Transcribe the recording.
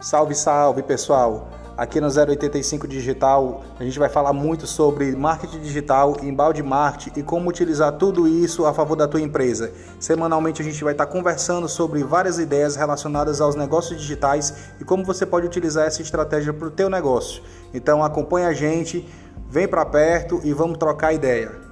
Salve, salve pessoal! Aqui no 085 Digital a gente vai falar muito sobre marketing digital, embalde marketing e como utilizar tudo isso a favor da tua empresa. Semanalmente a gente vai estar conversando sobre várias ideias relacionadas aos negócios digitais e como você pode utilizar essa estratégia para o teu negócio. Então acompanha a gente, vem para perto e vamos trocar ideia.